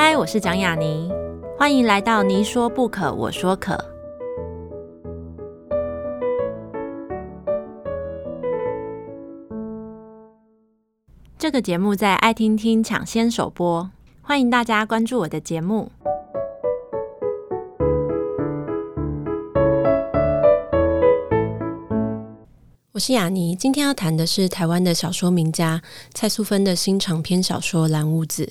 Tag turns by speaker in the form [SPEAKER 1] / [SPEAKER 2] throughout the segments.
[SPEAKER 1] 嗨，我是蒋雅妮，欢迎来到你说不可，我说可。这个节目在爱听听抢先首播，欢迎大家关注我的节目。我是雅妮，今天要谈的是台湾的小说名家蔡素芬的新长篇小说《蓝屋子》。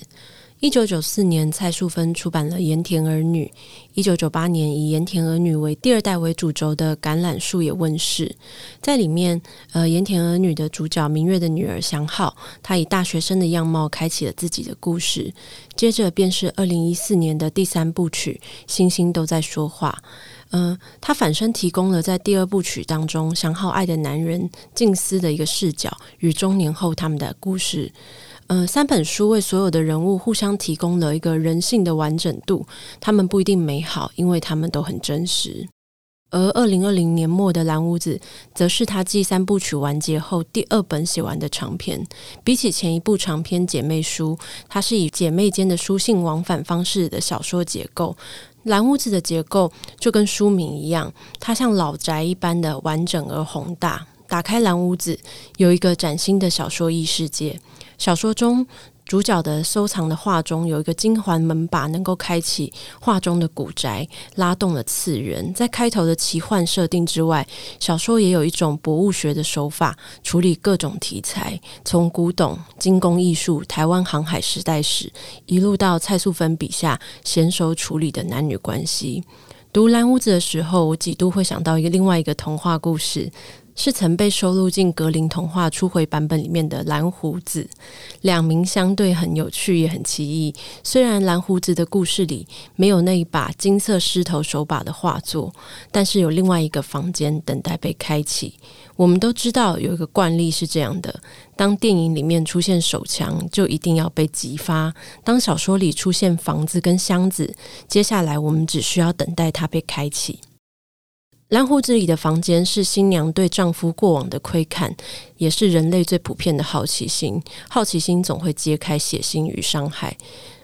[SPEAKER 1] 一九九四年，蔡淑芬出版了《盐田儿女》。一九九八年，以盐田儿女为第二代为主轴的《橄榄树》也问世。在里面，呃，盐田儿女的主角明月的女儿祥浩，她以大学生的样貌开启了自己的故事。接着便是二零一四年的第三部曲《星星都在说话》。嗯、呃，他反身提供了在第二部曲当中祥浩爱的男人静思的一个视角与中年后他们的故事。呃，三本书为所有的人物互相提供了一个人性的完整度，他们不一定美好，因为他们都很真实。而二零二零年末的《蓝屋子》，则是他继三部曲完结后第二本写完的长篇。比起前一部长篇姐妹书，它是以姐妹间的书信往返方式的小说结构。《蓝屋子》的结构就跟书名一样，它像老宅一般的完整而宏大。打开蓝屋子，有一个崭新的小说异世界。小说中主角的收藏的画中有一个金环门把，能够开启画中的古宅，拉动了次元。在开头的奇幻设定之外，小说也有一种博物学的手法，处理各种题材，从古董、精工艺术、台湾航海时代史，一路到蔡素芬笔下娴熟处理的男女关系。读蓝屋子的时候，我几度会想到一个另外一个童话故事。是曾被收录进格林童话初回版本里面的蓝胡子，两名相对很有趣也很奇异。虽然蓝胡子的故事里没有那一把金色狮头手把的画作，但是有另外一个房间等待被开启。我们都知道有一个惯例是这样的：当电影里面出现手枪，就一定要被击发；当小说里出现房子跟箱子，接下来我们只需要等待它被开启。蓝胡子里的房间是新娘对丈夫过往的窥看，也是人类最普遍的好奇心。好奇心总会揭开血腥与伤害。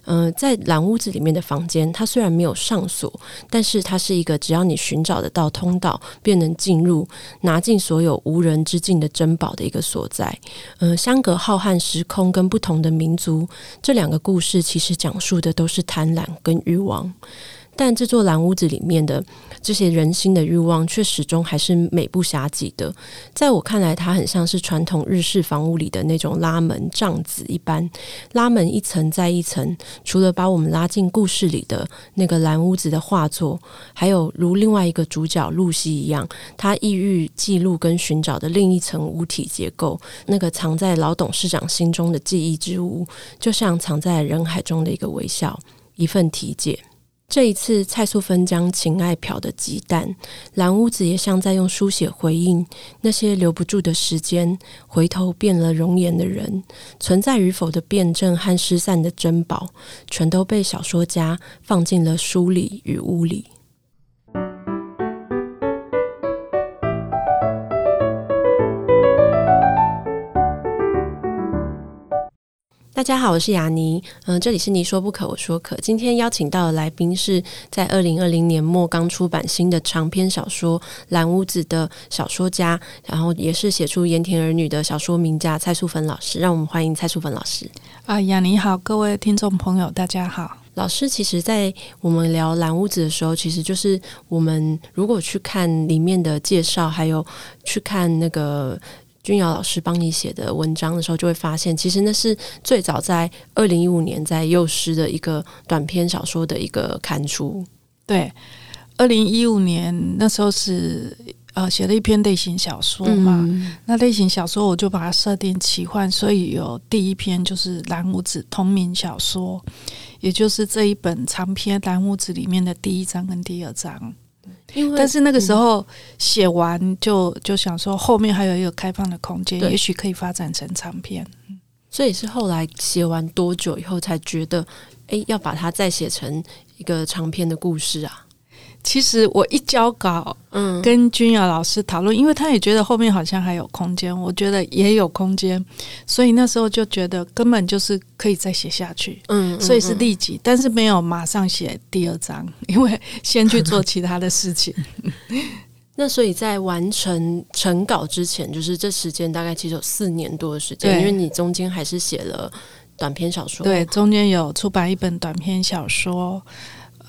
[SPEAKER 1] 嗯、在蓝屋子里面的房间，它虽然没有上锁，但是它是一个只要你寻找得到通道，便能进入，拿尽所有无人之境的珍宝的一个所在。嗯、呃，相隔浩瀚时空跟不同的民族，这两个故事其实讲述的都是贪婪跟欲望。但这座蓝屋子里面的这些人心的欲望，却始终还是美不暇给的。在我看来，它很像是传统日式房屋里的那种拉门帐子一般，拉门一层再一层，除了把我们拉进故事里的那个蓝屋子的画作，还有如另外一个主角露西一样，他意欲记录跟寻找的另一层物体结构，那个藏在老董事长心中的记忆之屋，就像藏在人海中的一个微笑，一份体解。这一次，蔡素芬将情爱漂的鸡蛋，蓝屋子也像在用书写回应那些留不住的时间，回头变了容颜的人，存在与否的辩证和失散的珍宝，全都被小说家放进了书里与屋里。大家好，我是雅尼，嗯、呃，这里是你说不可，我说可。今天邀请到的来宾是在二零二零年末刚出版新的长篇小说《蓝屋子》的小说家，然后也是写出《盐田儿女》的小说名家蔡淑芬老师。让我们欢迎蔡淑芬老师。
[SPEAKER 2] 啊，雅尼好，各位听众朋友，大家好。
[SPEAKER 1] 老师，其实，在我们聊《蓝屋子》的时候，其实就是我们如果去看里面的介绍，还有去看那个。君瑶老师帮你写的文章的时候，就会发现，其实那是最早在二零一五年在幼师的一个短篇小说的一个刊出。
[SPEAKER 2] 对，二零一五年那时候是呃写了一篇类型小说嘛，嗯、那类型小说我就把它设定奇幻，所以有第一篇就是《蓝屋子》同名小说，也就是这一本长篇《蓝屋子》里面的第一章跟第二章。因为但是那个时候写完就就想说后面还有一个开放的空间，也许可以发展成长篇。
[SPEAKER 1] 所以是后来写完多久以后才觉得，哎，要把它再写成一个长篇的故事啊？
[SPEAKER 2] 其实我一交稿，嗯，跟君瑶老师讨论，因为他也觉得后面好像还有空间，我觉得也有空间，所以那时候就觉得根本就是可以再写下去，嗯，所以是立即，但是没有马上写第二章，因为先去做其他的事情。
[SPEAKER 1] 那所以在完成成稿之前，就是这时间大概其实有四年多的时间，因为你中间还是写了短篇小说，
[SPEAKER 2] 对，中间有出版一本短篇小说。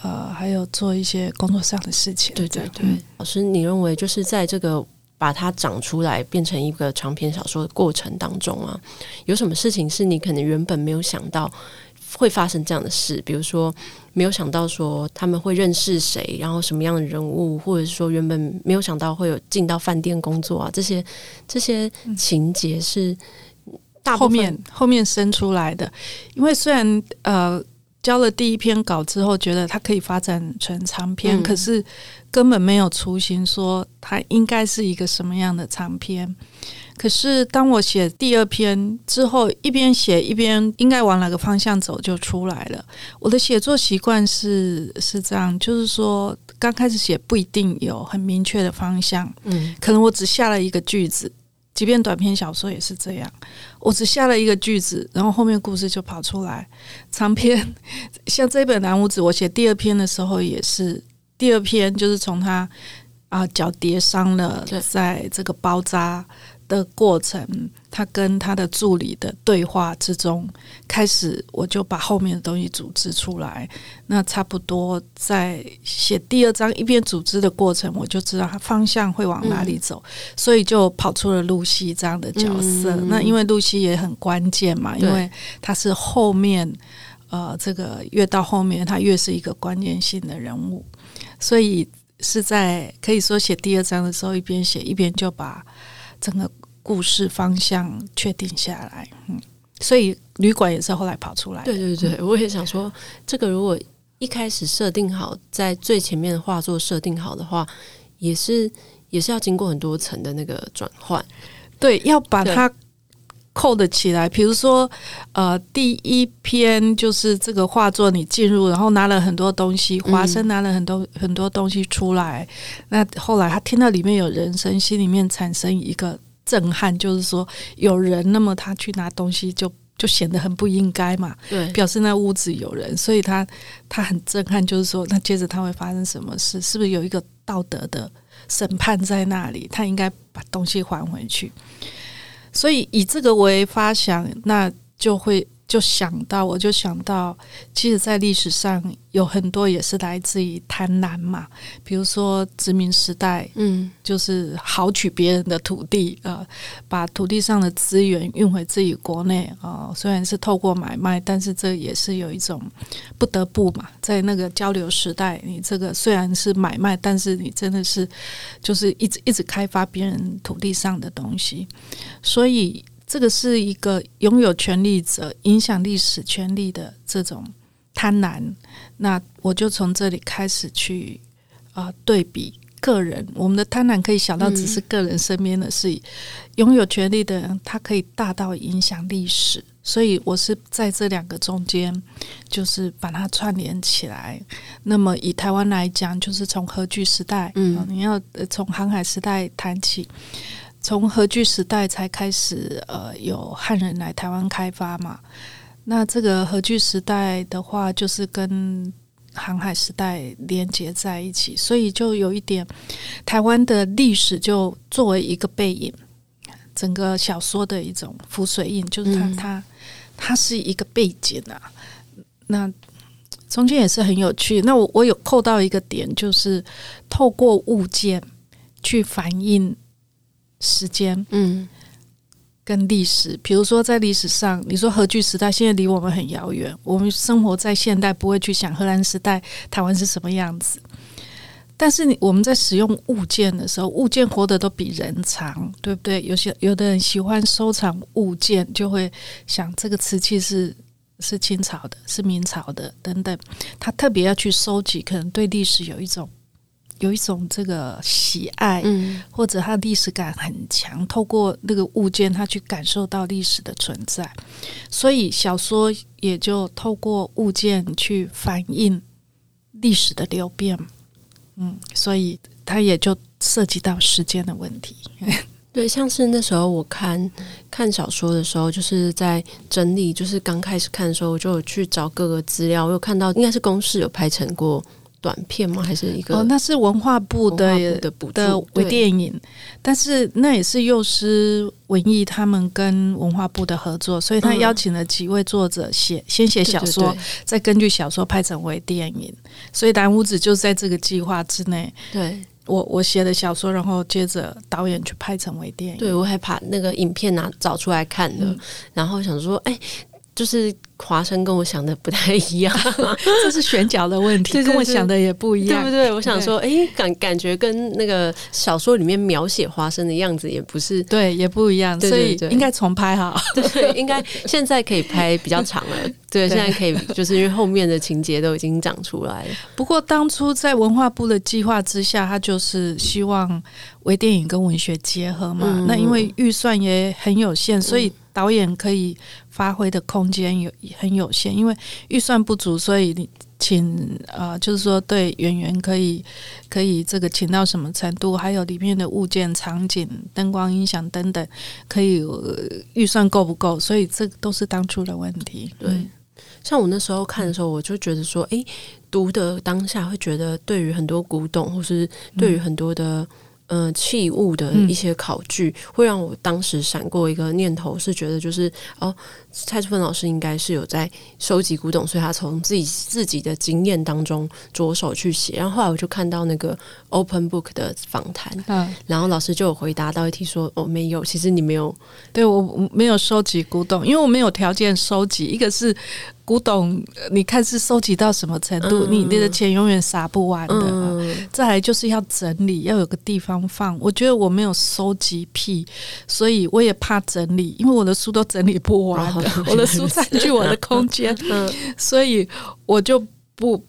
[SPEAKER 2] 呃，还有做一些工作上的事情。
[SPEAKER 1] 对对对，嗯、老师，你认为就是在这个把它长出来变成一个长篇小说的过程当中啊，有什么事情是你可能原本没有想到会发生这样的事？比如说，没有想到说他们会认识谁，然后什么样的人物，或者是说原本没有想到会有进到饭店工作啊，这些这些情节是大
[SPEAKER 2] 后面后面生出来的。因为虽然呃。交了第一篇稿之后，觉得它可以发展成长篇，嗯、可是根本没有雏形说它应该是一个什么样的长篇。可是当我写第二篇之后，一边写一边应该往哪个方向走就出来了。我的写作习惯是是这样，就是说刚开始写不一定有很明确的方向，嗯，可能我只下了一个句子。即便短篇小说也是这样，我只下了一个句子，然后后面故事就跑出来。长篇 像这本《蓝屋子》，我写第二篇的时候也是，第二篇就是从他啊脚跌伤了，在这个包扎。的过程，他跟他的助理的对话之中，开始我就把后面的东西组织出来。那差不多在写第二章一边组织的过程，我就知道他方向会往哪里走，嗯、所以就跑出了露西这样的角色。嗯、那因为露西也很关键嘛，因为他是后面呃，这个越到后面，他越是一个关键性的人物，所以是在可以说写第二章的时候，一边写一边就把。整个故事方向确定下来，嗯，所以旅馆也是后来跑出来。
[SPEAKER 1] 对对对，我也想说，这个如果一开始设定好，在最前面的画作设定好的话，也是也是要经过很多层的那个转换。
[SPEAKER 2] 对，要把它扣得起来。比如说，呃，第一篇就是这个画作，你进入，然后拿了很多东西，华生拿了很多、很多东西出来。那后来他听到里面有人声，心里面产生一个震撼，就是说有人，那么他去拿东西就就显得很不应该嘛。对，表示那屋子有人，所以他他很震撼，就是说那接着他会发生什么事？是不是有一个道德的审判在那里？他应该把东西还回去。所以以这个为发想，那就会就想到，我就想到，其实，在历史上有很多也是来自于贪婪嘛。比如说殖民时代，嗯，就是豪取别人的土地，呃，把土地上的资源运回自己国内啊，呃。虽然是透过买卖，但是这也是有一种不得不嘛。在那个交流时代，你这个虽然是买卖，但是你真的是就是一直一直开发别人土地上的东西，所以。这个是一个拥有权力者影响历史权力的这种贪婪，那我就从这里开始去啊、对比个人，我们的贪婪可以小到只是个人身边的事，拥有权力的人他可以大到影响历史，所以我是在这两个中间，就是把它串联起来。那么以台湾来讲，就是从核聚时代，嗯，你要从航海时代谈起。从荷据时代才开始，呃，有汉人来台湾开发嘛。那这个荷据时代的话，就是跟航海时代连接在一起，所以就有一点台湾的历史就作为一个背影，整个小说的一种浮水印，就是它、嗯、它它是一个背景啊。那中间也是很有趣。那我我有扣到一个点，就是透过物件去反映。时间，嗯，跟历史，比如说在历史上，你说荷据时代现在离我们很遥远，我们生活在现代，不会去想荷兰时代台湾是什么样子。但是你我们在使用物件的时候，物件活得都比人长，对不对？有些有的人喜欢收藏物件，就会想这个瓷器是是清朝的，是明朝的等等，他特别要去收集，可能对历史有一种。有一种这个喜爱，嗯，或者他历史感很强，透过那个物件，他去感受到历史的存在，所以小说也就透过物件去反映历史的流变。嗯，所以它也就涉及到时间的问题。
[SPEAKER 1] 对，像是那时候我看看小说的时候，就是在整理，就是刚开始看的时候，我就有去找各个资料，我有看到应该是公式有拍成过短片吗？还是一个？
[SPEAKER 2] 哦，那是文化部的
[SPEAKER 1] 的补
[SPEAKER 2] 的微电影，但是那也是幼师文艺他们跟文化部的合作，所以他邀请了几位作者写，先写小说，对对对，再根据小说拍成微电影，所以蓝屋子就在这个计划之内。
[SPEAKER 1] 对。
[SPEAKER 2] 我我写的小说，然后接着导演去拍成微电影。
[SPEAKER 1] 对，我还把那个影片拿找出来看了，嗯、然后想说，哎，就是。华生跟我想的不太一样，
[SPEAKER 2] 这是选角的问题，对对对，跟我想的也不一样，
[SPEAKER 1] 对不对？我想说，哎，感感觉跟那个小说里面描写华生的样子也不是，
[SPEAKER 2] 对，也不一
[SPEAKER 1] 样，
[SPEAKER 2] 所以应该重拍哈。
[SPEAKER 1] 对，应该现在可以拍比较长了，对，现在可以，就是因为后面的情节都已经长出来了。
[SPEAKER 2] 不过当初在文化部的计划之下，他就是希望微电影跟文学结合嘛。嗯、那因为预算也很有限，所以导演可以发挥的空间有。很有限，因为预算不足，所以你请呃，就是说对演员可以可以这个请到什么程度，还有里面的物件、场景、灯光、音响等等，可以预算够不够？所以这都是当初的问题。
[SPEAKER 1] 对，嗯、像我那时候看的时候，我就觉得说，诶，读的当下会觉得，对于很多古董，或是对于很多的。嗯呃，器物的一些考据，嗯、会让我当时闪过一个念头，是觉得就是哦，蔡淑芬老师应该是有在收集古董，所以他从自己自己的经验当中着手去写。然后后来我就看到那个 Open Book 的访谈，嗯，然后老师就有回答到一题说：“哦，没有，其实你没有，
[SPEAKER 2] 对我没有收集古董，因为我没有条件收集。一个是。”古董，你看是收集到什么程度？嗯、你你的钱永远撒不完的。嗯、再来就是要整理，要有个地方放。我觉得我没有收集癖，所以我也怕整理，因为我的书都整理不完的，哦、我的书占据我的空间，嗯、所以我就不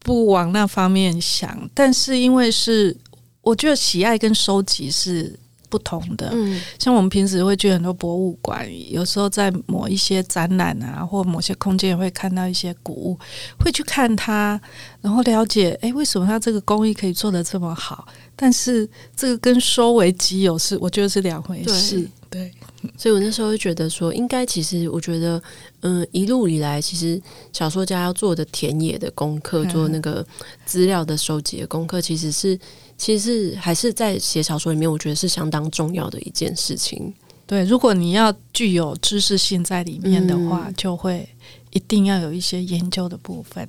[SPEAKER 2] 不往那方面想。但是因为是，我觉得喜爱跟收集是。不同的，嗯，像我们平时会去很多博物馆，有时候在某一些展览啊，或某些空间也会看到一些古物，会去看它，然后了解，哎，为什么它这个工艺可以做得这么好？但是这个跟收为己有是，我觉得是两回事。对，对，
[SPEAKER 1] 所以我那时候就觉得说，应该其实我觉得，嗯，一路以来，其实小说家要做的田野的功课，做那个资料的收集的功课，其实是。其实还是在写小说里面，我觉得是相当重要的一件事情。
[SPEAKER 2] 对，如果你要具有知识性在里面的话，嗯、就会一定要有一些研究的部分。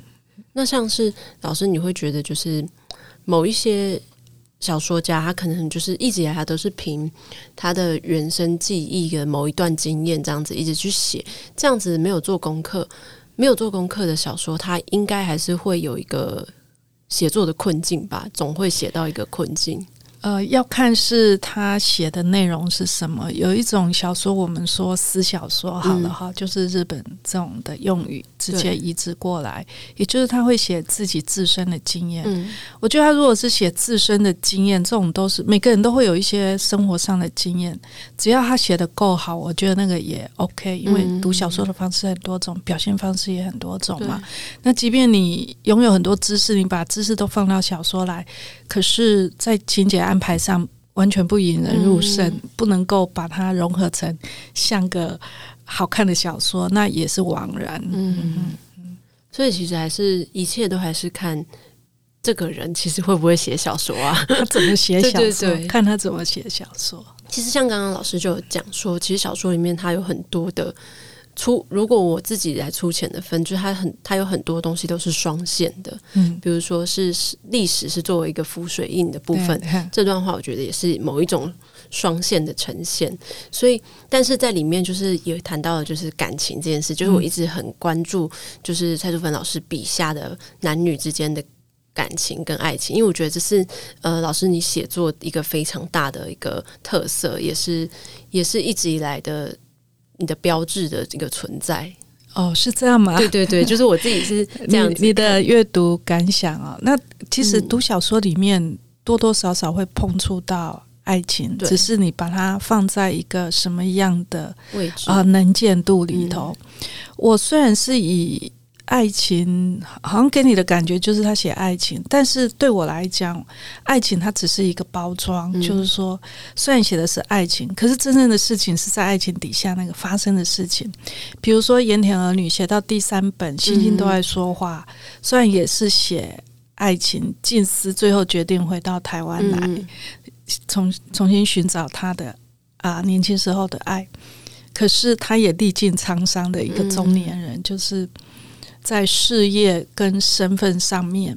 [SPEAKER 1] 那像是老师，你会觉得就是某一些小说家，他可能就是一直以来他都是凭他的原生记忆的某一段经验这样子一直去写，这样子没有做功课、没有做功课的小说，他应该还是会有一个。写作的困境吧，总会写到一个困境。
[SPEAKER 2] 呃，要看是他写的内容是什么。有一种小说，我们说私小说好了哈，嗯、就是日本这种的用语直接移植过来，也就是他会写自己自身的经验。嗯、我觉得他如果是写自身的经验，这种都是每个人都会有一些生活上的经验，只要他写的够好，我觉得那个也 OK。因为读小说的方式很多种，表现方式也很多种嘛。那即便你拥有很多知识，你把知识都放到小说来，可是，在情节安排上完全不引人入胜，嗯、不能够把它融合成像个好看的小说，那也是枉然。嗯，
[SPEAKER 1] 嗯，所以其实还是一切都还是看这个人其实会不会写小说啊？
[SPEAKER 2] 他怎么写小说？对对对，看他怎么写小说。
[SPEAKER 1] 其实像刚刚老师就有讲说，其实小说里面它有很多的。出如果我自己来出钱的分，就是它很它有很多东西都是双线的，嗯，比如说是历史是作为一个浮水印的部分，这段话我觉得也是某一种双线的呈现。所以，但是在里面就是也谈到了就是感情这件事，就是我一直很关注，就是蔡淑芬老师笔下的男女之间的感情跟爱情，因为我觉得这是呃老师你写作一个非常大的一个特色，也是也是一直以来的。你的标志的这个存在
[SPEAKER 2] 哦，是这样吗？
[SPEAKER 1] 对对对，就是我自己是这样子。
[SPEAKER 2] 你，你的阅读感想啊、哦，那其实读小说里面多多少少会碰触到爱情，嗯、只是你把它放在一个什么样的位置啊、呃、能见度里头。嗯、我虽然是以爱情好像给你的感觉就是他写爱情，但是对我来讲，爱情它只是一个包装，嗯、就是说，虽然写的是爱情，可是真正的事情是在爱情底下那个发生的事情。比如说《盐田儿女》写到第三本《星星都爱说话》，嗯，虽然也是写爱情，静思最后决定回到台湾来，嗯、重重新寻找他的啊年轻时候的爱，可是他也历尽沧桑的一个中年人，嗯、就是。在事业跟身份上面，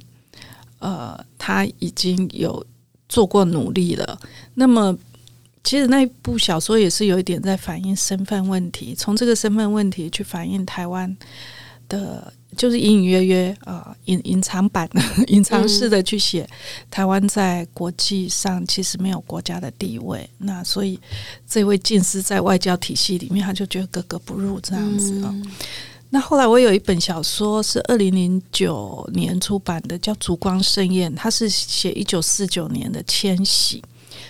[SPEAKER 2] 呃，他已经有做过努力了。那么，其实那部小说也是有一点在反映身份问题，从这个身份问题去反映台湾的，就是隐隐约约啊，隐、隐藏版的、隐藏式的去写台湾在国际上其实没有国家的地位。那所以，这位近思在外交体系里面，他就觉得格格不入这样子啊。那后来我有一本小说是二零零九年出版的，叫《烛光盛宴》，它是写一九四九年的迁徙，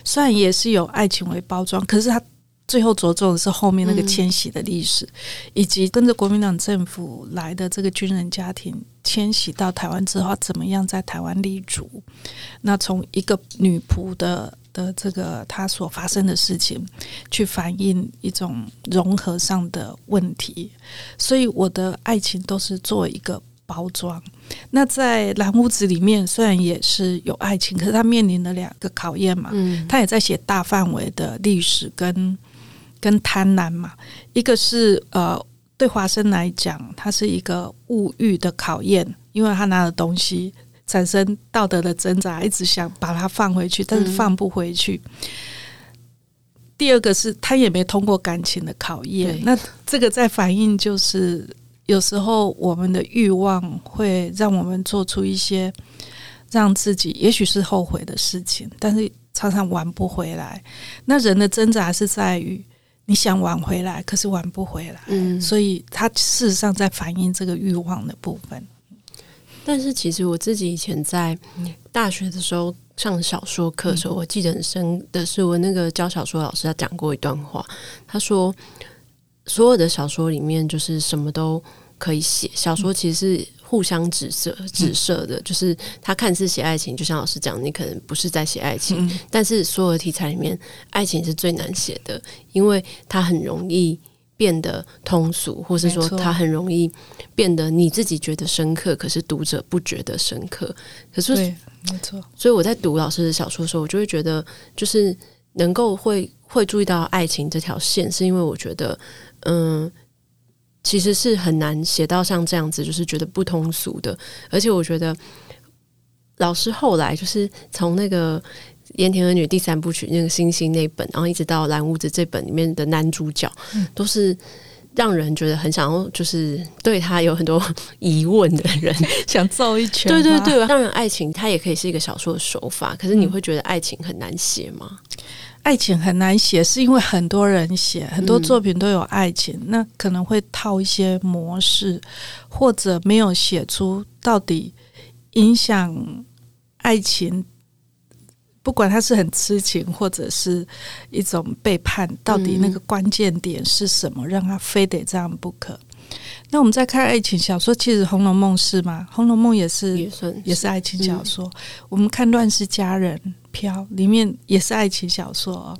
[SPEAKER 2] 虽然也是有爱情为包装，可是它最后着重的是后面那个迁徙的历史，以及跟着国民党政府来的这个军人家庭迁徙到台湾之后，怎么样在台湾立足。那从一个女仆的。的这个她所发生的事情，去反映一种融合上的问题，所以我的爱情都是做一个包装。那在蓝屋子里面，虽然也是有爱情，可是他面临了两个考验嘛。嗯，他也在写大范围的历史跟跟贪婪嘛。一个是呃，对华生来讲，他是一个物欲的考验，因为他拿的东西。产生道德的挣扎，一直想把它放回去，但是放不回去。嗯、第二个是他也没通过感情的考验，那这个在反映就是有时候我们的欲望会让我们做出一些让自己也许是后悔的事情，但是常常挽不回来。那人的挣扎是在于你想挽回来，可是挽不回来，嗯、所以他事实上在反映这个欲望的部分。
[SPEAKER 1] 但是其实我自己以前在大学的时候上小说课的时候，我记得很深的是，我那个教小说老师他讲过一段话，他说所有的小说里面就是什么都可以写，小说其实是互相指涉指涉的，就是他看似写爱情，就像老师讲，你可能不是在写爱情，但是所有的题材里面，爱情是最难写的，因为它很容易。变得通俗，或是说它很容易变得你自己觉得深刻，可是读者不觉得深刻。可是，
[SPEAKER 2] 没错。
[SPEAKER 1] 所以我在读老师的小说的时候，我就会觉得，就是能够会会注意到爱情这条线，是因为我觉得，嗯，其实是很难写到像这样子，就是觉得不通俗的。而且我觉得老师后来就是从那个。《盐田儿女》第三部曲那个星星那本，然后一直到蓝屋子这本里面的男主角，嗯、都是让人觉得很想要，就是对他有很多疑问的人，
[SPEAKER 2] 想揍一拳。
[SPEAKER 1] 对对对，当然爱情它也可以是一个小说的手法，可是你会觉得爱情很难写吗？
[SPEAKER 2] 嗯、爱情很难写，是因为很多人写，很多作品都有爱情，嗯、那可能会套一些模式，或者没有写出到底影响爱情。不管他是很痴情，或者是一种背叛，到底那个关键点是什么，让他非得这样不可？那我们再看爱情小说，其实《红楼梦》是吗？《红楼梦》也是，也是，也是爱情小说。嗯、我们看《乱世佳人》飘里面也是爱情小说哦。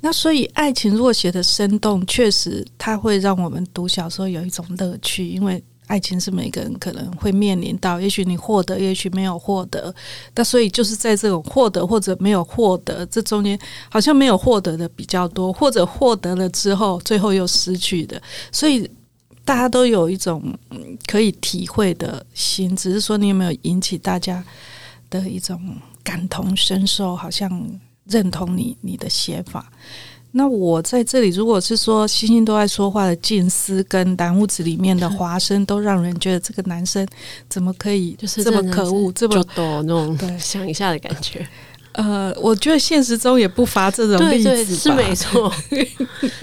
[SPEAKER 2] 那所以，爱情如果写的生动，确实它会让我们读小说有一种乐趣，因为。爱情是每个人可能会面临到，也许你获得，也许没有获得。那所以就是在这种获得或者没有获得这中间，好像没有获得的比较多，或者获得了之后，最后又失去的。所以大家都有一种可以体会的心，只是说你有没有引起大家的一种感同身受，好像认同你你的写法。那我在这里，如果是说星星都在说话的静思跟蓝屋子里面的华生，都让人觉得这个男生怎么可以就是这么可恶，这么
[SPEAKER 1] 多那种对想一下的感觉。
[SPEAKER 2] 呃，我觉得现实中也不乏这种例子吧，对对是没 错。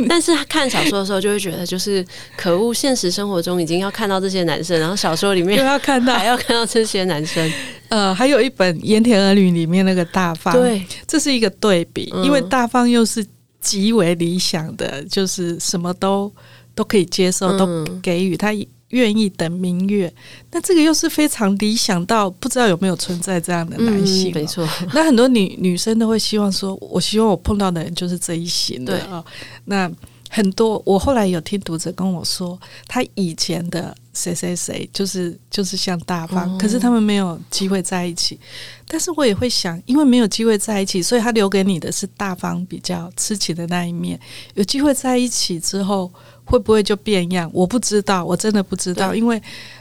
[SPEAKER 1] 但是看小说的时候，就会觉得就是可恶。现实生活中已经要看到这些男生，然后小说里面又要看到还要看到这些男生。
[SPEAKER 2] 呃，还有一本《盐田儿女》里面那个大方，对，这是一个对比，嗯、因为大方又是。极为理想的，就是什么都都可以接受，都给予他愿意等明月。那这个又是非常理想到不知道有没有存在这样的男性、哦
[SPEAKER 1] 嗯，没错。
[SPEAKER 2] 那很多女女生都会希望说，我希望我碰到的人就是这一型的啊、哦。那很多我后来有听读者跟我说，他以前的谁谁谁就是就是像大方、哦，可是他们没有机会在一起。但是我也会想，因为没有机会在一起，所以他留给你的是大方比较痴情的那一面。有机会在一起之后，会不会就变样？我不知道，我真的不知道，因为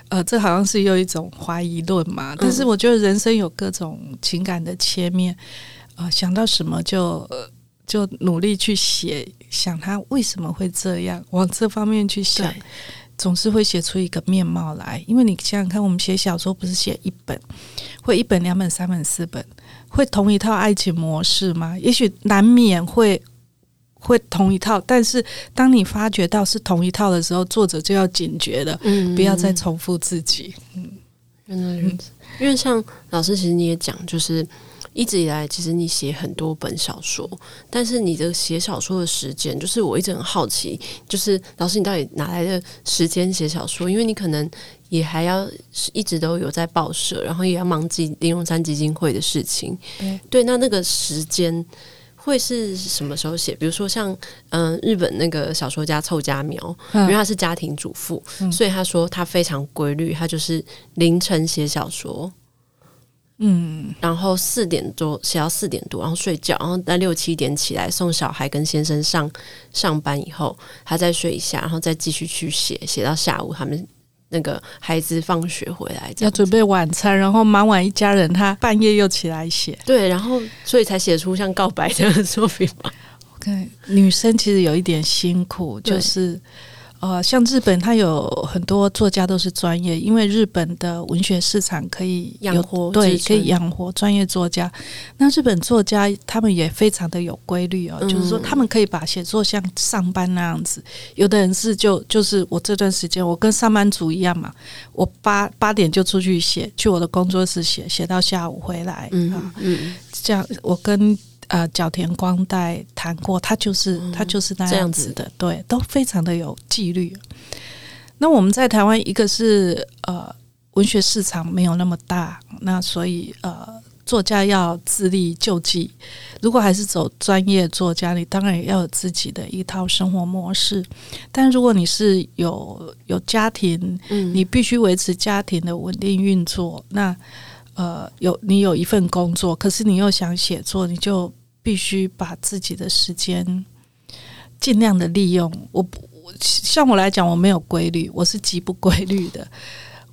[SPEAKER 2] 呃，这好像是有一种怀疑论嘛。但是我觉得人生有各种情感的切面，啊、呃，想到什么就、呃、就努力去写，想他为什么会这样，往这方面去想，总是会写出一个面貌来。因为你想想看，我们写小说不是写一本，会一本、两本、三本、四本，会同一套爱情模式吗？也许难免会。会同一套，但是当你发觉到是同一套的时候，作者就要警觉了，嗯，不要再重复自己。嗯，
[SPEAKER 1] 原来如此。因为像老师，其实你也讲，就是一直以来，其实你写很多本小说，但是你的写小说的时间，就是我一直很好奇，就是老师，你到底哪来的时间写小说？因为你可能也还要一直都有在报社，然后也要忙记林荣山基金会的事情。对，对，那那个时间。会是什么时候写？比如说像嗯、呃，日本那个小说家凑家苗，因为他是家庭主妇，嗯，所以他说他非常规律，他就是凌晨写小说，嗯，然后四点多写到四点多，然后睡觉，然后在六七点起来送小孩跟先生上上班以后，他再睡一下，然后再继续去写，写到下午他们。那个孩子放学回来要
[SPEAKER 2] 准备晚餐，然后忙完一家人，他半夜又起来写。
[SPEAKER 1] 对，然后所以才写出像告白这样的作品嘛。
[SPEAKER 2] OK，女生其实有一点辛苦，就是。呃，像日本，它有很多作家都是专业，因为日本的文学市场可以养活，对，可以养活专业作家。那日本作家他们也非常的有规律哦，嗯，就是说他们可以把写作像上班那样子。有的人是就就是我这段时间我跟上班族一样嘛，我八八点就出去写，去我的工作室写，写到下午回来。嗯嗯，这样我跟。呃，角田光代谈过，他就是、嗯、他就是那样子的，对，都非常的有纪律。那我们在台湾，一个是呃文学市场没有那么大，那所以呃作家要自力救济。如果还是走专业作家，你当然也要有自己的一套生活模式。但如果你是有有家庭，嗯，你必须维持家庭的稳定运作，那。呃，有你有一份工作，可是你又想写作，你就必须把自己的时间尽量的利用。我我像我来讲，我没有规律，我是极不规律的。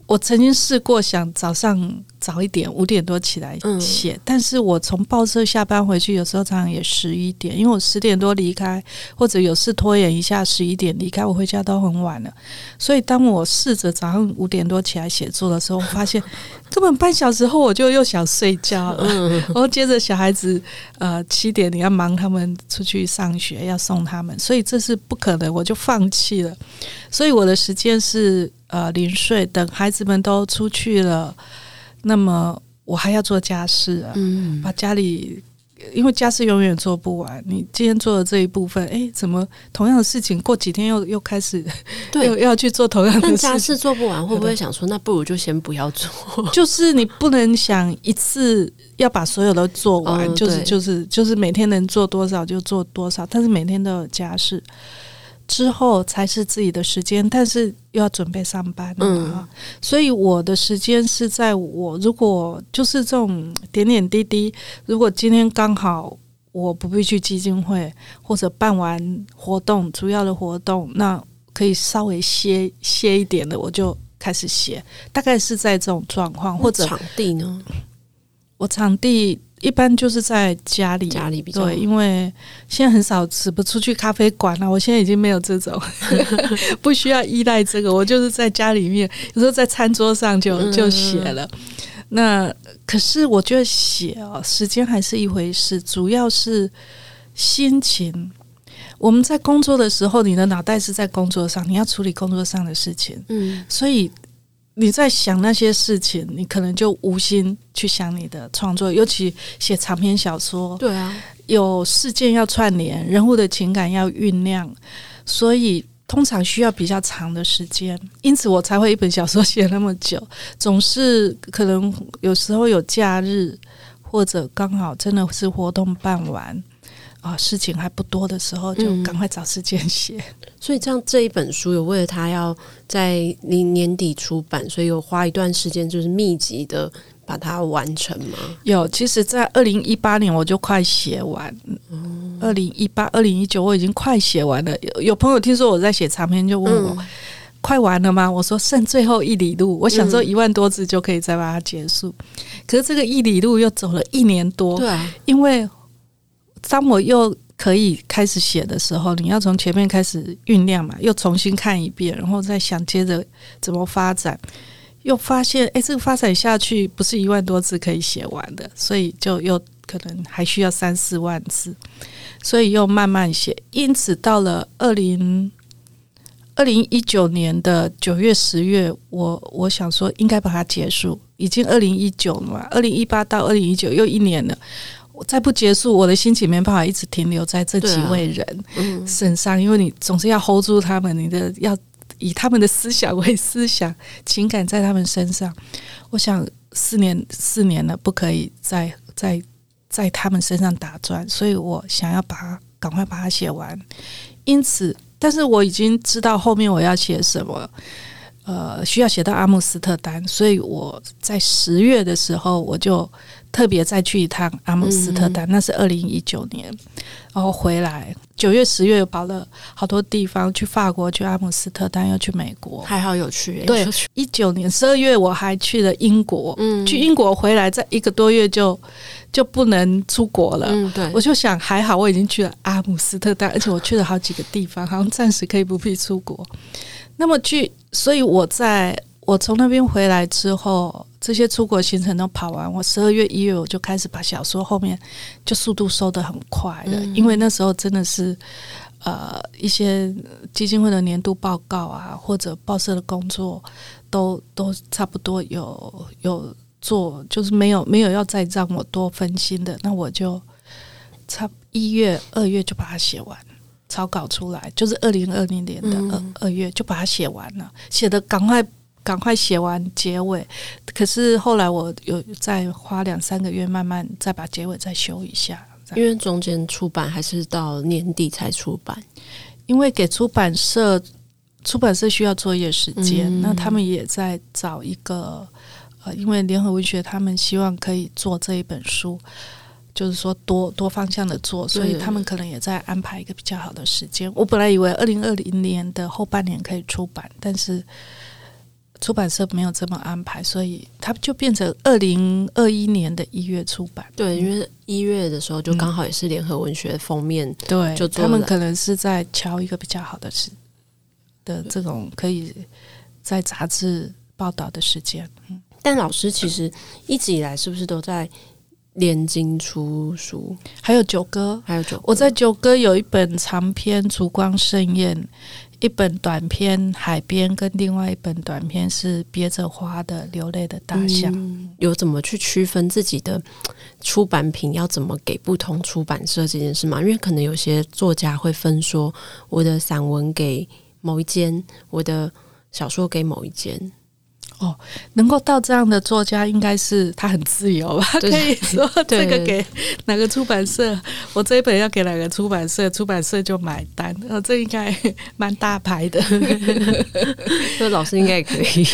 [SPEAKER 2] 我曾经试过想早上早一点五点多起来写，嗯，但是我从报社下班回去，有时候常常也十一点，因为我十点多离开，或者有事拖延一下十一点离开，我回家都很晚了。所以当我试着早上五点多起来写作的时候，我发现 根本半小时后我就又想睡觉了。嗯，然后接着小孩子呃七点你要忙他们出去上学，要送他们，所以这是不可能，我就放弃了。所以我的时间是。呃，零睡，等孩子们都出去了，那么我还要做家事啊，嗯，把家里，因为家事永远做不完。你今天做的这一部分，哎，怎么同样的事情过几天又又开始，对，又要去做同样的事情？
[SPEAKER 1] 家事做不完，会不会想说，那不如就先不要做？
[SPEAKER 2] 就是你不能想一次要把所有都做完，哦、就是就是就是每天能做多少就做多少，但是每天都有家事。之后才是自己的时间，但是又要准备上班，嗯，所以我的时间是在我如果就是这种点点滴滴，如果今天刚好我不必去基金会或者办完活动主要的活动，那可以稍微歇歇一点的，我就开始写，大概是在这种状况。或者
[SPEAKER 1] 场地呢？
[SPEAKER 2] 我场地。一般就是在家里，
[SPEAKER 1] 家里比较
[SPEAKER 2] 对，因为现在很少吃不出去咖啡馆了。我现在已经没有这种，不需要依赖这个。我就是在家里面，有时候在餐桌上就就写了。那可是我觉得写哦，时间还是一回事，主要是心情。我们在工作的时候，你的脑袋是在工作上，你要处理工作上的事情，嗯，所以。你在想那些事情，你可能就无心去想你的创作，尤其写长篇小说，
[SPEAKER 1] 对啊，
[SPEAKER 2] 有事件要串联，人物的情感要酝酿，所以通常需要比较长的时间，因此我才会一本小说写那么久。总是可能有时候有假日，或者刚好真的是活动办完啊，事情还不多的时候，就赶快找时间写。
[SPEAKER 1] 嗯。所以，这样这一本书有为了他要在年年底出版，所以有花一段时间，就是密集的把它完成吗？
[SPEAKER 2] 有，其实，在二零一八年我就快写完。二零一八、二零一九，我已经快写完了。有有朋友听说我在写长篇，就问我、嗯、快完了吗？我说剩最后一里路。我想说一万多字就可以再把它结束。嗯、可是这个一里路又走了一年多。
[SPEAKER 1] 对，
[SPEAKER 2] 因为当我又可以开始写的时候，你要从前面开始酝酿嘛，又重新看一遍，然后再想接着怎么发展。又发现，哎，这个发展下去不是一万多字可以写完的，所以就又可能还需要三四万字。所以又慢慢写，因此到了二零二零一九年的九月十月，我我想说应该把它结束，已经二零一九了嘛，二零一八到二零一九又一年了，我再不结束，我的心情没办法一直停留在这几位人身上，因为你总是要 hold 住他们，你的要以他们的思想为思想，情感在他们身上。我想四年四年了，不可以再再。在他们身上打转，所以我想要把它赶快把它写完。因此，但是我已经知道后面我要写什么，呃，需要写到阿姆斯特丹，所以我在十月的时候我就特别再去一趟阿姆斯特丹，嗯、那是二零一九年，然后回来。九月、十月又跑了好多地方，去法国，去阿姆斯特丹，又去美国，
[SPEAKER 1] 还好有去。
[SPEAKER 2] 对，一九年十二月我还去了英国，嗯，去英国回来，在一个多月就就不能出国了。嗯，对，我就想还好我已经去了阿姆斯特丹，而且我去了好几个地方，好像暂时可以不必出国。那么去，所以我在我从那边回来之后。这些出国行程都跑完，我十二月一月我就开始把小说后面就速度收的很快的，因为那时候真的是呃一些基金会的年度报告啊，或者报社的工作都都差不多有有做，就是没有没有要再让我多分心的，那我就差一月二月就把它写完，草稿出来，就是二零二零年的二二月就把它写完了，写的赶快。赶快写完结尾，可是后来我有再花两三个月，慢慢再把结尾再修一下。
[SPEAKER 1] 因为中间出版还是到年底才出版，
[SPEAKER 2] 因为给出版社，出版社需要作业时间，嗯、那他们也在找一个呃，因为联合文学他们希望可以做这一本书，就是说多多方向的做，所以他们可能也在安排一个比较好的时间。我本来以为二零二零年的后半年可以出版，但是。出版社没有这么安排，所以它就变成二零二一年的一月出版。
[SPEAKER 1] 对，因为一月的时候就刚好也是联合文学封面，嗯、
[SPEAKER 2] 对，
[SPEAKER 1] 就
[SPEAKER 2] 他们可能是在敲一个比较好的时的这种可以在杂志报道的时间。嗯，
[SPEAKER 1] 但老师其实一直以来是不是都在联经出书？
[SPEAKER 2] 还有九哥，
[SPEAKER 1] 还有九，
[SPEAKER 2] 我在九哥有一本长篇《烛光盛宴》。一本短片《海边》跟另外一本短片是憋着花的流泪的大象。
[SPEAKER 1] 有怎么去区分自己的出版品要怎么给不同出版社这件事吗？因为可能有些作家会分说，我的散文给某一间，我的小说给某一间。
[SPEAKER 2] 哦，能够到这样的作家，应该是他很自由吧？可以说这个给哪个出版社，我这一本要给哪个出版社，出版社就买单。哦，这应该蛮大牌的。
[SPEAKER 1] 这老师应该也可以，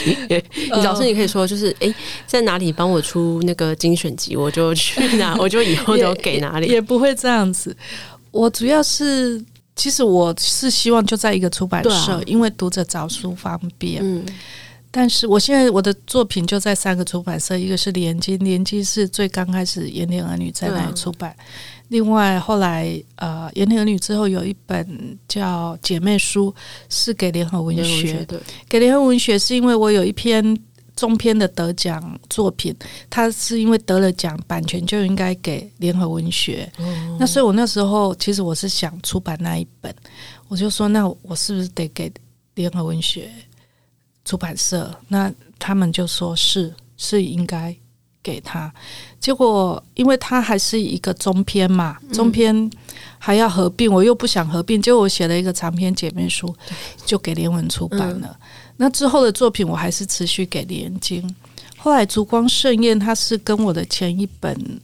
[SPEAKER 1] 你 老师你可以说，就是哎，在哪里帮我出那个精选集，我就去哪，我就以后都给哪里，
[SPEAKER 2] 也，也不会这样子。我主要是，其实我是希望就在一个出版社，啊、因为读者找书方便。嗯。但是我现在我的作品就在三个出版社，一个是联经，联经是最刚开始《盐田儿女》在那里出版。另外后来呃，《盐田儿女》之后有一本叫《姐妹书》，是给联合文学。对，给联合文学是因为我有一篇中篇的得奖作品，它是因为得了奖，版权就应该给联合文学。嗯。那所以我那时候其实我是想出版那一本，我就说那我是不是得给联合文学？出版社，那他们就说是是应该给他。结果因为他还是一个中篇嘛，中篇还要合并，我又不想合并，结果我写了一个长篇姐妹书，就给联文出版了。那之后的作品我还是持续给联经。后来烛光盛宴，它是跟我的前一本。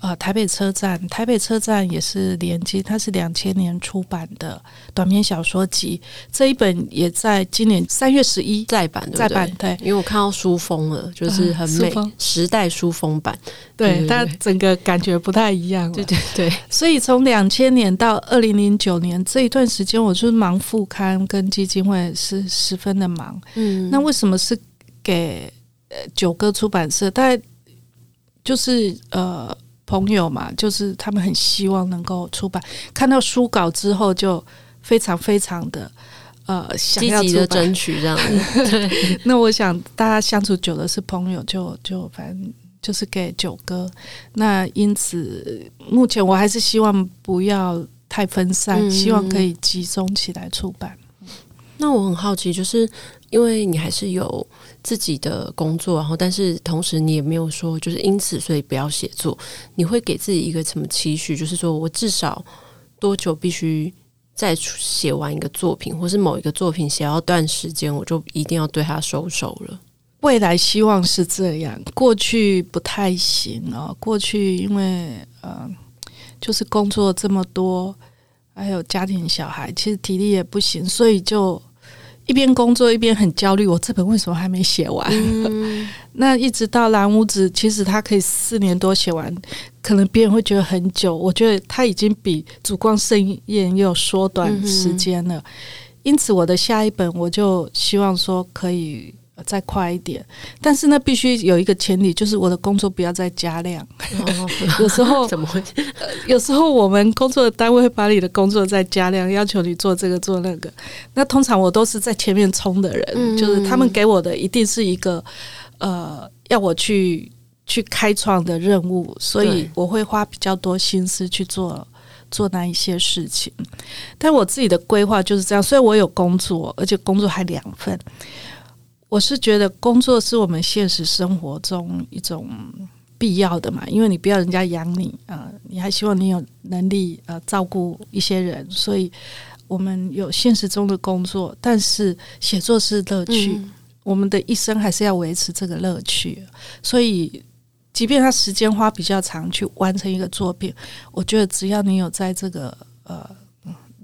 [SPEAKER 2] 呃，台北车站，台北车站也是联经，它是两千年出版的短篇小说集，这一本也在今年三月十一
[SPEAKER 1] 再版，
[SPEAKER 2] 再版，对，
[SPEAKER 1] 因为我看到书封了，就是很美，嗯、时代书封版，
[SPEAKER 2] 对，但整个感觉不太一样，
[SPEAKER 1] 对对对。
[SPEAKER 2] 所以从两千年到二零零九年这一段时间，我就是忙副刊跟基金会是十分的忙。嗯，那为什么是给呃九歌出版社？大概就是呃。朋友嘛，就是他们很希望能够出版，看到书稿之后就非常非常的呃积极的
[SPEAKER 1] 争取这样子。对，
[SPEAKER 2] 那我想大家相处久了是朋友就，就就反正就是给九哥。那因此，目前我还是希望不要太分散，嗯、希望可以集中起来出版。
[SPEAKER 1] 那我很好奇，就是因为你还是有。自己的工作，然后但是同时你也没有说，就是因此所以不要写作。你会给自己一个什么期许？就是说我至少多久必须再写完一个作品，或是某一个作品写到段时间，我就一定要对它收手了。
[SPEAKER 2] 未来希望是这样，过去不太行哦。过去因为呃，就是工作这么多，还有家庭小孩，其实体力也不行，所以就。一边工作一边很焦虑，我这本为什么还没写完？嗯、那一直到蓝屋子，其实他可以四年多写完，可能别人会觉得很久，我觉得他已经比烛光盛宴又缩短时间了。嗯、因此，我的下一本我就希望说可以。再快一点，但是呢，必须有一个前提，就是我的工作不要再加量。哦、有时候 怎么会？有时候我们工作的单位会把你的工作再加量，要求你做这个做那个。那通常我都是在前面冲的人，嗯、就是他们给我的一定是一个呃要我去去开创的任务，所以我会花比较多心思去做做那一些事情。但我自己的规划就是这样，虽然我有工作，而且工作还两份。我是觉得工作是我们现实生活中一种必要的嘛，因为你不要人家养你啊、呃，你还希望你有能力啊、呃、照顾一些人，所以我们有现实中的工作，但是写作是乐趣，嗯、我们的一生还是要维持这个乐趣，所以即便他时间花比较长去完成一个作品，我觉得只要你有在这个呃。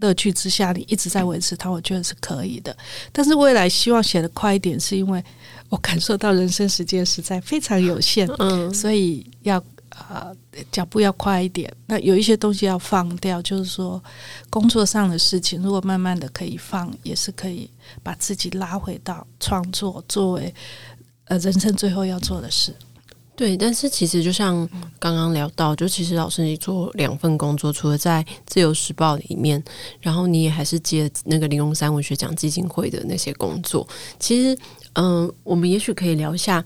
[SPEAKER 2] 乐趣之下，你一直在维持它，我觉得是可以的。但是未来希望写得快一点，是因为我感受到人生时间实在非常有限，嗯，所以要啊脚步要快一点。那有一些东西要放掉，就是说工作上的事情，如果慢慢的可以放，也是可以把自己拉回到创作作为呃人生最后要做的事。
[SPEAKER 1] 对，但是其实就像刚刚聊到，就其实老师你做两份工作，除了在《自由时报》里面，然后你也还是接那个玲珑三文学奖基金会的那些工作。其实，嗯、我们也许可以聊一下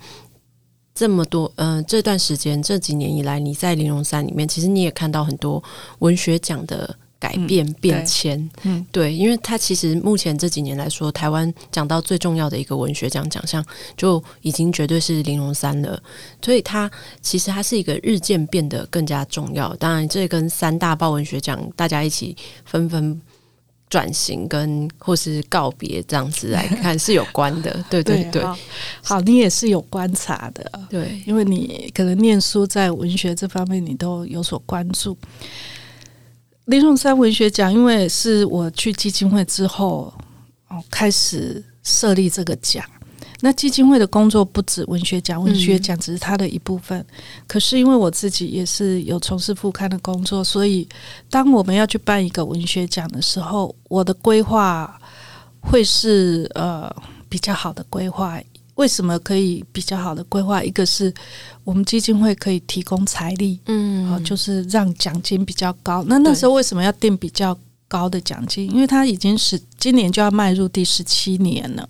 [SPEAKER 1] 这么多，嗯、这段时间这几年以来，你在玲珑三里面，其实你也看到很多文学奖的。改变、嗯、变迁，嗯，对，因为他其实目前这几年来说，台湾讲到最重要的一个文学奖奖项，就已经绝对是玲珑三了。所以，他其实他是一个日渐变得更加重要。当然，这跟三大报文学奖大家一起纷纷转型跟或是告别这样子来看是有关的。对对对，好，你也是有观察的，对，因为你可能念书在文学这方面，你都有所关注。林荣山文学奖，因为是我去基金会之后哦，开始设立这个奖。那基金会的工作不止文学奖，文学奖只是它的一部分。嗯、可是因为我自己也是有从事副刊的工作，所以当我们要去办一个文学奖的时候，我的规划会是呃比较好的规划。为什么可以比较好的规划？一个是我们基金会可以提供财力，嗯，啊，就是让奖金比较高。那那时候为什么要定比较高的奖金？因为他已经是今年就要迈入第十七年了。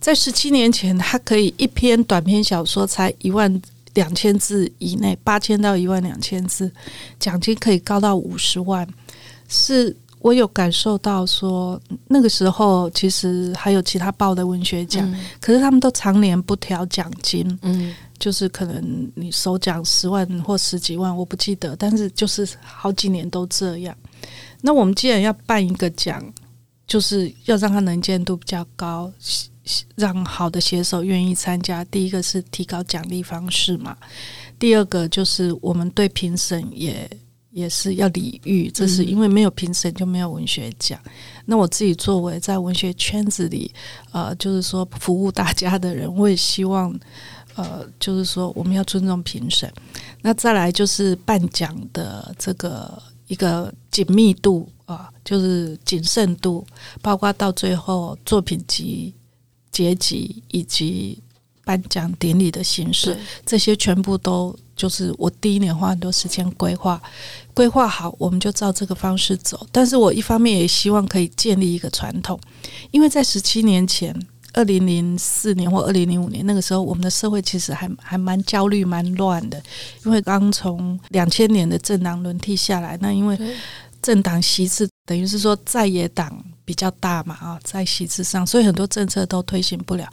[SPEAKER 1] 在十七年前，他可以一篇短篇小说才一万两千字以内，八千到一万两千字，奖金可以高到五十万，是。我有感受到说，那个时候其实还有其他报的文学奖，嗯、可是他们都常年不调奖金。嗯，
[SPEAKER 2] 就是可能你首奖十万或十几万，我不记得，但是就是好几年都这样。那我们既然要办一个奖，就是要让它能见度比较高，让好的写手愿意参加。第一个是提高奖励方式嘛，第二个就是我们对评审也也是要礼遇，这是因为没有评审就没有文学奖。那我自己作为在文学圈子里，呃，就是说服务大家的人，我也希望。呃，就是说我们要尊重评审，那再来就是颁奖的这个一个紧密度啊，就是谨慎度，包括到最后作品集结集以及颁奖典礼的形式，这些全部都就是我第一年花很多时间规划，规划好我们就照这个方式走。但是我一方面也希望可以建立一个传统，因为在十七年前。二零零四年或二零零五年那个时候，我们的社会其实还还蛮焦虑、蛮乱的，因为刚从两千年的政党轮替下来，那因为政党席次等于是说在野党比较大嘛啊，在席次上，所以很多政策都推行不了。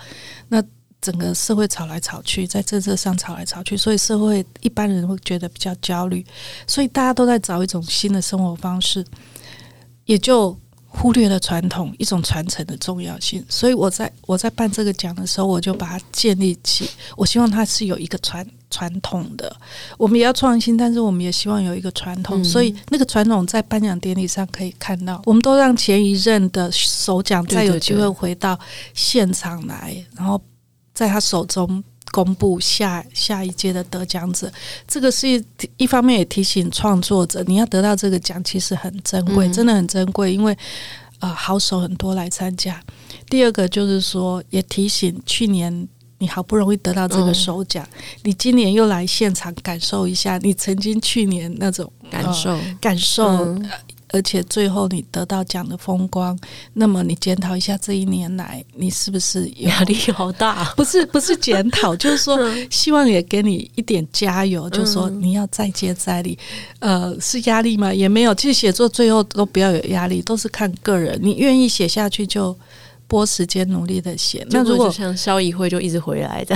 [SPEAKER 2] 那整个社会吵来吵去，在政策上吵来吵去，所以社会一般人会觉得比较焦虑，所以大家都在找一种新的生活方式，也就。忽略了传统一种传承的重要性，所以我在我在办这个奖的时候，我就把它建立起。我希望它是有一个传传统的，我们也要创新，但是我们也希望有一个传统。嗯、所以那个传统在颁奖典礼上可以看到，我们都让前一任的首奖再有机会回到现场来，对对对，然后在他手中。公布下下一届的得奖者，这个是一一方面也提醒创作者，你要得到这个奖其实很珍贵，真的很珍贵，因为啊、呃、好手很多来参加。第二个就是说，也提醒去年你好不容易得到这个首奖，你今年又来现场感受一下你曾经去年那种
[SPEAKER 1] 感受、呃、
[SPEAKER 2] 感受。嗯而且最后你得到奖的风光，那么你检讨一下这一年来你是不是
[SPEAKER 1] 压力好大？
[SPEAKER 2] 不是不是检讨，就是说 希望也给你一点加油，就是说你要再接再厉。呃，是压力吗？也没有。其实写作最后都不要有压力，都是看个人。你愿意写下去就拨时间努力的写。那如果
[SPEAKER 1] 像萧怡慧就一直回来的。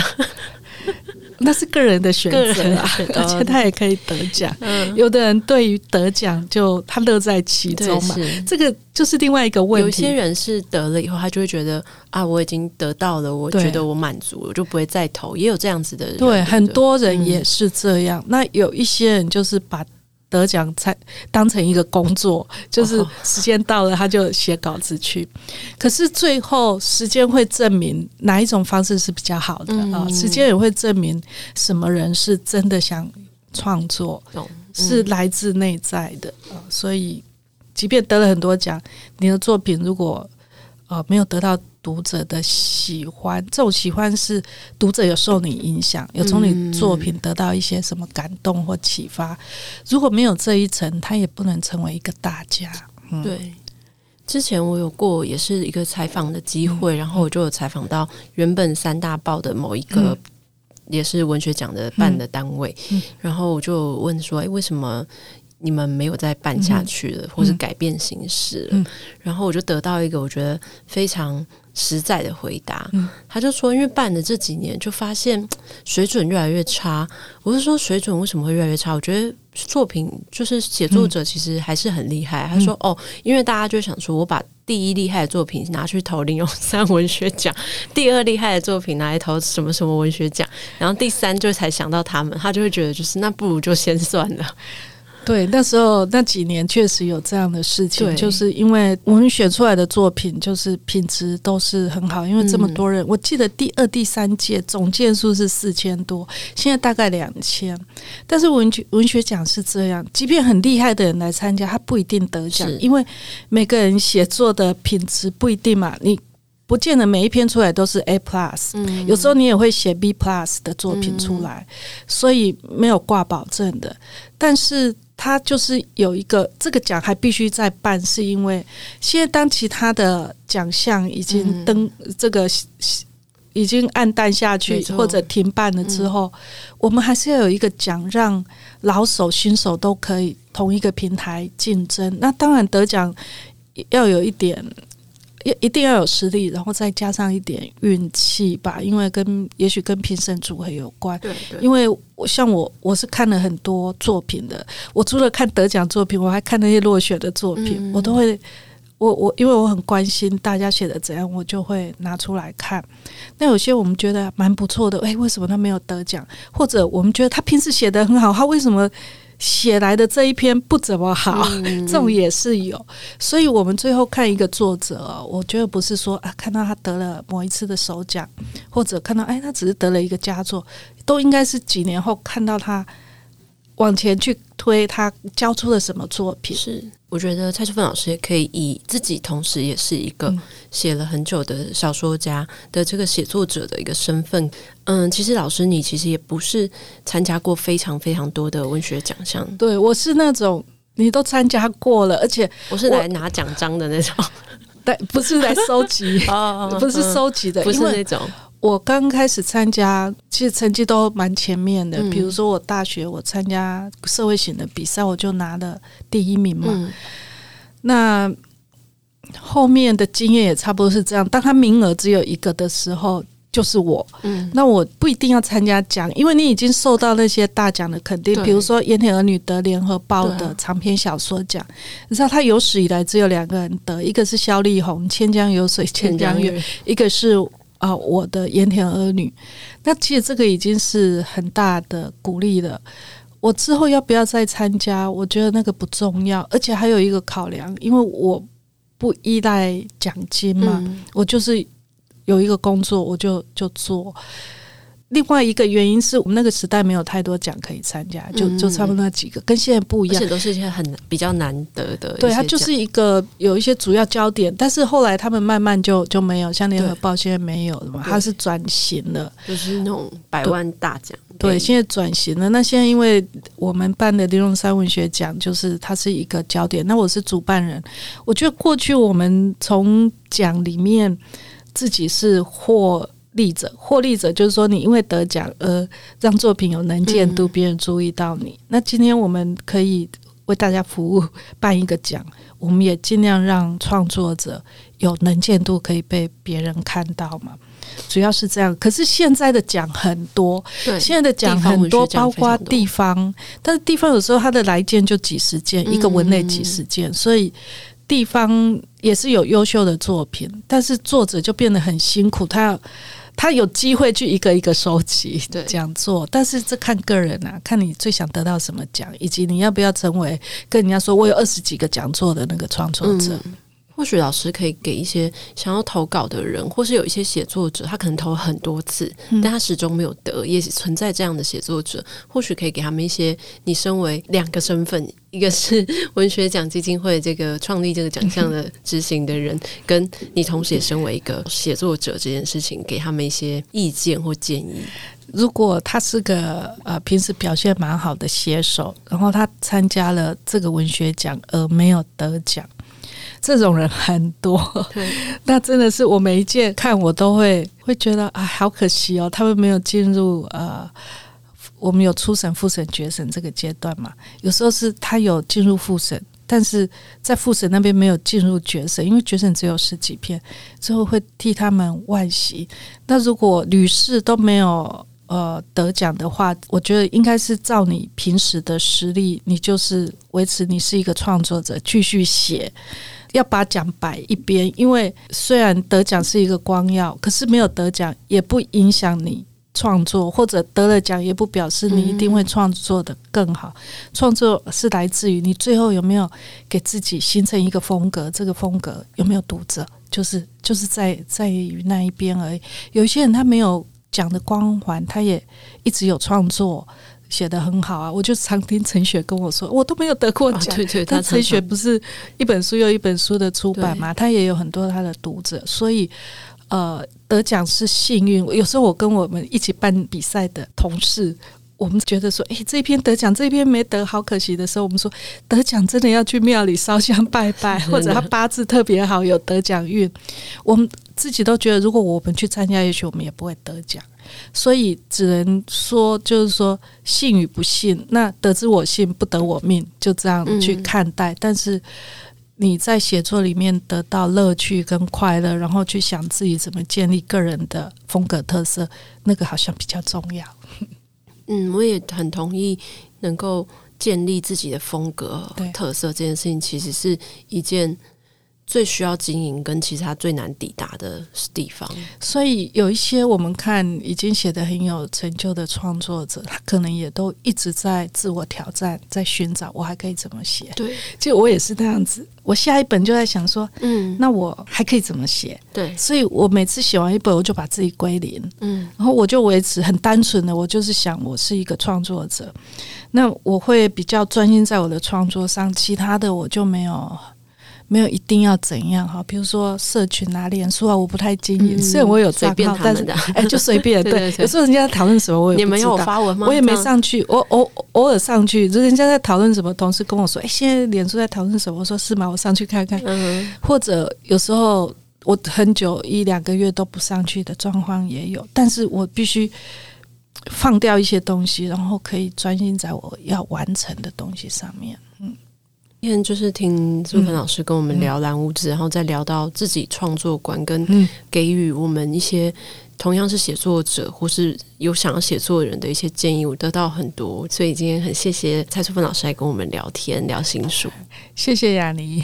[SPEAKER 2] 那是个人的选择啊，而且他也可以得奖。嗯、有的人对于得奖就他乐在其中嘛，这个就是另外一个问题。
[SPEAKER 1] 有些人是得了以后，他就会觉得啊，我已经得到了，我觉得我满足了，我就不会再投。也有这样子的人，
[SPEAKER 2] 对，很多人也是这样。嗯、那有一些人就是把。得奖才当成一个工作，就是时间到了他就写稿子去。可是最后时间会证明哪一种方式是比较好的啊？时间也会证明什么人是真的想创作，是来自内在的啊。所以，即便得了很多奖，你的作品如果呃没有得到。读者的喜欢，这种喜欢是读者有受你影响，有从你作品得到一些什么感动或启发。如果没有这一层，他也不能成为一个大家。
[SPEAKER 1] 嗯、对，之前我有过也是一个采访的机会，嗯、然后我就有采访到原本三大报的某一个也是文学奖的办的单位，嗯嗯、然后我就问说：“哎，为什么？”你们没有再办下去了，嗯、或是改变形式了，嗯、然后我就得到一个我觉得非常实在的回答。嗯、他就说，因为办的这几年，就发现水准越来越差。我是说，水准为什么会越来越差？我觉得作品就是写作者其实还是很厉害。嗯、他说，哦，因为大家就想说，我把第一厉害的作品拿去投林荣三文学奖，第二厉害的作品拿来投什么什么文学奖，然后第三就才想到他们，他就会觉得就是那不如就先算了。
[SPEAKER 2] 对，那时候那几年确实有这样的事情，就是因为我们选出来的作品就是品质都是很好，因为这么多人，嗯、我记得第二、第三届总件数是四千多，现在大概两千。但是文学文学奖是这样，即便很厉害的人来参加，他不一定得奖，因为每个人写作的品质不一定嘛，你不见得每一篇出来都是 A plus，嗯，有时候你也会写 B plus 的作品出来，嗯、所以没有挂保证的，但是。他就是有一个这个奖还必须再办，是因为现在当其他的奖项已经登这个已经暗淡下去或者停办了之后，我们还是要有一个奖，让老手新手都可以同一个平台竞争。那当然得奖要有一点一一定要有实力，然后再加上一点运气吧，因为跟也许跟评审组合有关。
[SPEAKER 1] 对对，
[SPEAKER 2] 因为我像我，我是看了很多作品的，我除了看得奖作品，我还看那些落选的作品，嗯、我都会，我我因为我很关心大家写的怎样，我就会拿出来看。那有些我们觉得蛮不错的，哎，为什么他没有得奖？或者我们觉得他平时写的很好，他为什么？写来的这一篇不怎么好，嗯、这种也是有，所以我们最后看一个作者，我觉得不是说啊，看到他得了某一次的首奖，或者看到哎，他只是得了一个佳作，都应该是几年后看到他。往前去推，他交出了什么作品？
[SPEAKER 1] 是，我觉得蔡淑芬老师也可以以自己同时也是一个写了很久的小说家的这个写作者的一个身份。嗯，其实老师你其实也不是参加过非常非常多的文学奖项，
[SPEAKER 2] 对，我是那种你都参加过了，而且我，
[SPEAKER 1] 我是来拿奖章的那种，
[SPEAKER 2] 对，不是来收集，不是收集的，
[SPEAKER 1] 不是那种。
[SPEAKER 2] 我刚开始参加，其实成绩都蛮前面的。比如说，我大学我参加社会型的比赛，我就拿了第一名嘛。嗯、那后面的经验也差不多是这样。当他名额只有一个的时候，就是我。嗯、那我不一定要参加奖，因为你已经受到那些大奖的肯定。比如说，烟田儿女得联合报的长篇小说奖，啊、你知道他有史以来只有两个人得，一个是萧丽红《千江有水千江月》，一个是。啊，我的盐田儿女，那其实这个已经是很大的鼓励了。我之后要不要再参加？我觉得那个不重要，而且还有一个考量，因为我不依赖奖金嘛，嗯、我就是有一个工作，我就就做。另外一个原因是我们那个时代没有太多奖可以参加，就就差不多那几个，跟现在不一样，
[SPEAKER 1] 而且都是一些很比较难得的。
[SPEAKER 2] 对，它就是一个有一些主要焦点，但是后来他们慢慢就就没有，像联合报现在没有了嘛，它是转型了，
[SPEAKER 1] 就是那种百万大奖。
[SPEAKER 2] 对，现在转型了。那现在因为我们办的林荣三文学奖，就是它是一个焦点。那我是主办人，我觉得过去我们从奖里面自己是获。利者，获利者就是说，你因为得奖而让作品有能见度，别人注意到你。嗯、那今天我们可以为大家服务，办一个奖，我们也尽量让创作者有能见度，可以被别人看到嘛。主要是这样。可是现在的奖很多，对，现在的奖很多，包括地方，但是地方有时候它的来件就几十件，嗯、一个文类几十件，所以地方也是有优秀的作品，但是作者就变得很辛苦，他要。他有机会去一个一个收集讲座，对但是这看个人啊，看你最想得到什么奖，以及你要不要成为跟人家说我有二十几个讲座的那个创作者。嗯
[SPEAKER 1] 或许老师可以给一些想要投稿的人，或是有一些写作者，他可能投很多次，但他始终没有得，也存在这样的写作者。或许可以给他们一些，你身为两个身份，一个是 文学奖基金会这个创立这个奖项的执行的人，跟你同时也身为一个写作者这件事情，给他们一些意见或建议。
[SPEAKER 2] 如果他是个呃平时表现蛮好的写手，然后他参加了这个文学奖而没有得奖。这种人很多，对 那真的是我每一届看我都会会觉得啊，好可惜哦，他们没有进入呃，我们有初审、复审、决审这个阶段嘛。有时候是他有进入复审，但是在复审那边没有进入决审，因为决审只有十几篇，最后会替他们惋惜。那如果屡试都没有呃得奖的话，我觉得应该是照你平时的实力，你就是维持你是一个创作者，继续写。要把奖摆一边，因为虽然得奖是一个光耀，可是没有得奖也不影响你创作，或者得了奖也不表示你一定会创作得更好。创作是来自于你最后有没有给自己形成一个风格，这个风格有没有读者，就是就是在在于那一边而已。有些人他没有奖的光环，他也一直有创作。写得很好啊！我就常听陈雪跟我说，我都没有得过奖。哦、对对，但陈雪不是一本书又一本书的出版嘛？对他也有很多他的读者，所以呃，得奖是幸运。有时候我跟我们一起办比赛的同事，我们觉得说，诶，这篇得奖，这篇没得，好可惜的时候，我们说得奖真的要去庙里烧香拜拜，或者他八字特别好，有得奖运。我们自己都觉得，如果我们去参加，也许我们也不会得奖。所以只能说，就是说信与不信。那得之我幸，不得我命，就这样去看待。嗯、但是你在写作里面得到乐趣跟快乐，然后去想自己怎么建立个人的风格特色，那个好像比较重要。
[SPEAKER 1] 嗯，我也很同意，能够建立自己的风格特色这件事情，其实是一件。最需要经营跟其他最难抵达的地方，
[SPEAKER 2] 所以有一些我们看已经写的很有成就的创作者，他可能也都一直在自我挑战，在寻找我还可以怎么写。
[SPEAKER 1] 对，
[SPEAKER 2] 就我也是那样子，我下一本就在想说，嗯，那我还可以怎么写？
[SPEAKER 1] 对，
[SPEAKER 2] 所以我每次写完一本，我就把自己归零，嗯，然后我就维持很单纯的，我就是想我是一个创作者，那我会比较专心在我的创作上，其他的我就没有。没有一定要怎样哈，比如说社群啊、脸书啊，我不太经营。虽然我有账号，但是哎，就随便。对，有时候人家在讨论什么，我也不知道。你们有发文吗？我也没上去，我偶偶尔上去，就人家在讨论什么，同事跟我说：“哎，现在脸书在讨论什么？”我说：“是吗？”我上去看看。嗯。或者有时候我很久一两个月都不上去的状况也有，但是我必须放掉一些东西，然后可以专心在我要完成的东西上面。
[SPEAKER 1] 今天就是听苏芬老师跟我们聊蓝屋子，嗯、然后再聊到自己创作观，跟给予我们一些同样是写作者或是有想要写作的人的一些建议，我得到很多。所以今天很谢谢蔡淑芬老师来跟我们聊天聊新书，
[SPEAKER 2] 谢谢雅尼，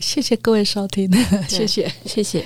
[SPEAKER 2] 谢谢各位收听，谢谢谢谢。